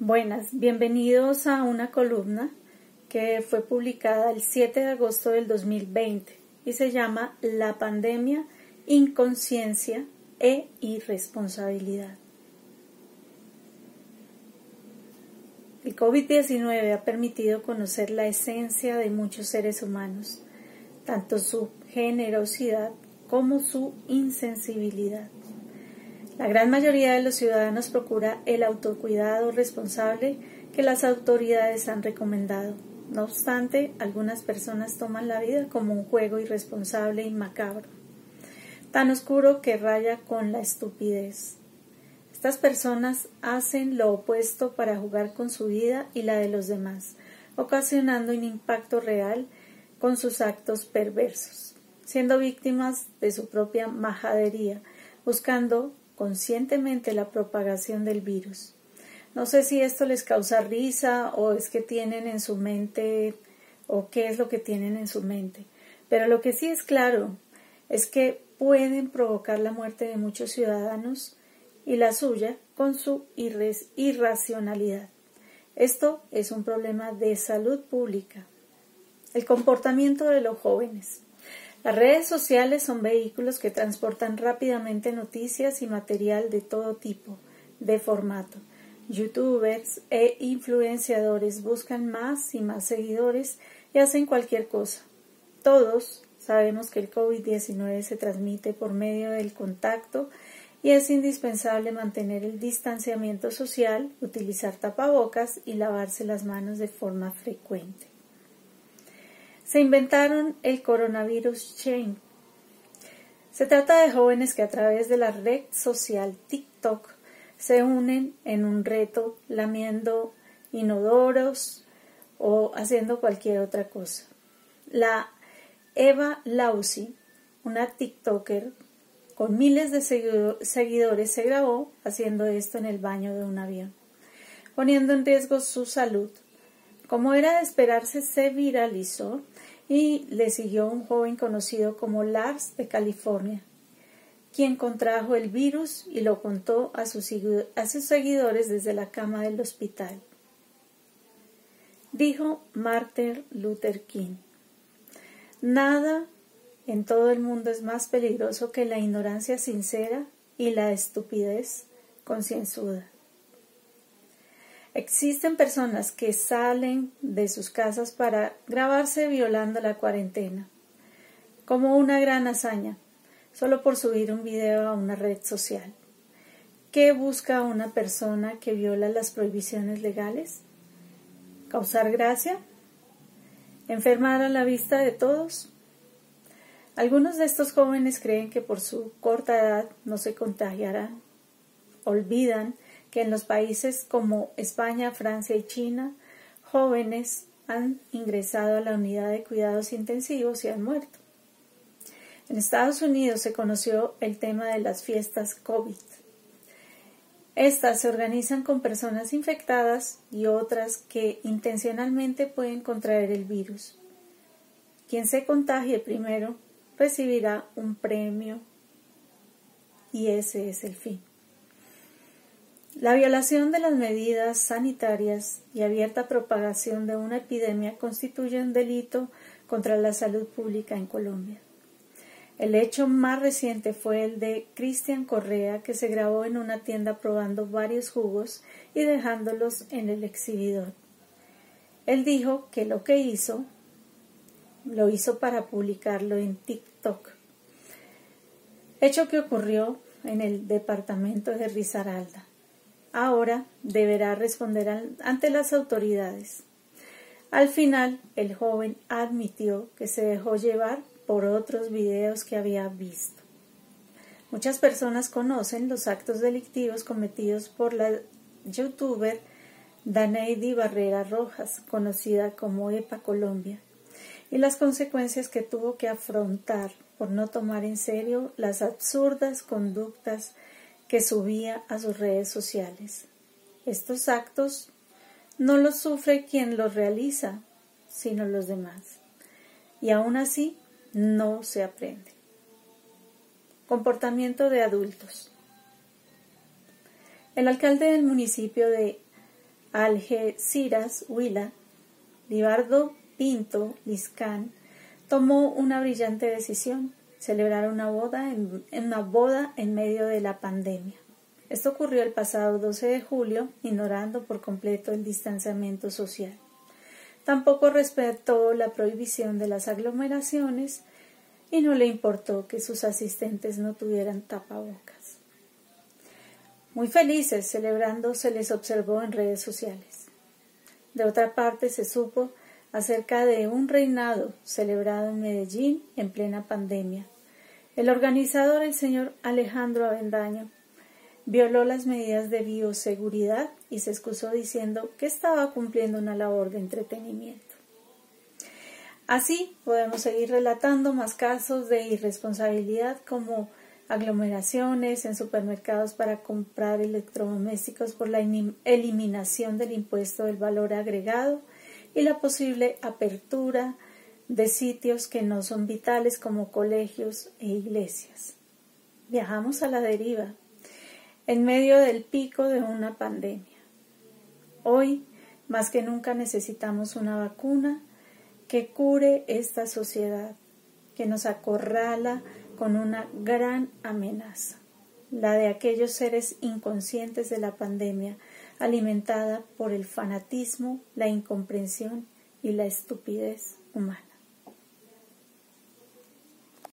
Buenas, bienvenidos a una columna que fue publicada el 7 de agosto del 2020 y se llama La pandemia, inconsciencia e irresponsabilidad. El COVID-19 ha permitido conocer la esencia de muchos seres humanos, tanto su generosidad como su insensibilidad. La gran mayoría de los ciudadanos procura el autocuidado responsable que las autoridades han recomendado. No obstante, algunas personas toman la vida como un juego irresponsable y macabro, tan oscuro que raya con la estupidez. Estas personas hacen lo opuesto para jugar con su vida y la de los demás, ocasionando un impacto real con sus actos perversos, siendo víctimas de su propia majadería, buscando conscientemente la propagación del virus. No sé si esto les causa risa o es que tienen en su mente o qué es lo que tienen en su mente. Pero lo que sí es claro es que pueden provocar la muerte de muchos ciudadanos y la suya con su irracionalidad. Esto es un problema de salud pública. El comportamiento de los jóvenes. Las redes sociales son vehículos que transportan rápidamente noticias y material de todo tipo, de formato. Youtubers e influenciadores buscan más y más seguidores y hacen cualquier cosa. Todos sabemos que el COVID-19 se transmite por medio del contacto y es indispensable mantener el distanciamiento social, utilizar tapabocas y lavarse las manos de forma frecuente se inventaron el coronavirus chain. Se trata de jóvenes que a través de la red social TikTok se unen en un reto lamiendo inodoros o haciendo cualquier otra cosa. La Eva Lausi, una TikToker con miles de seguidores, se grabó haciendo esto en el baño de un avión, poniendo en riesgo su salud. Como era de esperarse, se viralizó y le siguió un joven conocido como Lars de California, quien contrajo el virus y lo contó a sus, seguidores desde la cama del hospital. Dijo Martin Luther King, nada en todo el mundo es más peligroso que la ignorancia sincera y la estupidez concienzuda. Existen personas que salen de sus casas para grabarse violando la cuarentena, como una gran hazaña, solo por subir un video a una red social. ¿Qué busca una persona que viola las prohibiciones legales? ¿Causar gracia? ¿Enfermar a la vista de todos? Algunos de estos jóvenes creen que por su corta edad no se contagiarán. Olvidan que en los países como España, Francia y China, jóvenes han ingresado a la unidad de cuidados intensivos y han muerto. En Estados Unidos se conoció el tema de las fiestas COVID. Estas se organizan con personas infectadas y otras que intencionalmente pueden contraer el virus. Quien se contagie primero recibirá un premio y ese es el fin. La violación de las medidas sanitarias y abierta propagación de una epidemia constituye un delito contra la salud pública en Colombia. El hecho más reciente fue el de Cristian Correa, que se grabó en una tienda probando varios jugos y dejándolos en el exhibidor. Él dijo que lo que hizo lo hizo para publicarlo en TikTok. Hecho que ocurrió en el departamento de Risaralda ahora deberá responder ante las autoridades. Al final, el joven admitió que se dejó llevar por otros videos que había visto. Muchas personas conocen los actos delictivos cometidos por la youtuber Daneidi Barrera Rojas, conocida como EPA Colombia, y las consecuencias que tuvo que afrontar por no tomar en serio las absurdas conductas que subía a sus redes sociales. Estos actos no los sufre quien los realiza, sino los demás. Y aún así no se aprende. Comportamiento de adultos. El alcalde del municipio de Algeciras, Huila, Libardo Pinto, Liscán, tomó una brillante decisión, celebrar una boda en, una boda en medio de la pandemia. Esto ocurrió el pasado 12 de julio, ignorando por completo el distanciamiento social. Tampoco respetó la prohibición de las aglomeraciones y no le importó que sus asistentes no tuvieran tapabocas. Muy felices celebrando se les observó en redes sociales. De otra parte se supo acerca de un reinado celebrado en Medellín en plena pandemia. El organizador, el señor Alejandro Avendaño, violó las medidas de bioseguridad y se excusó diciendo que estaba cumpliendo una labor de entretenimiento. Así podemos seguir relatando más casos de irresponsabilidad como aglomeraciones en supermercados para comprar electrodomésticos por la eliminación del impuesto del valor agregado y la posible apertura de sitios que no son vitales como colegios e iglesias. Viajamos a la deriva en medio del pico de una pandemia. Hoy, más que nunca, necesitamos una vacuna que cure esta sociedad, que nos acorrala con una gran amenaza, la de aquellos seres inconscientes de la pandemia, alimentada por el fanatismo, la incomprensión y la estupidez humana.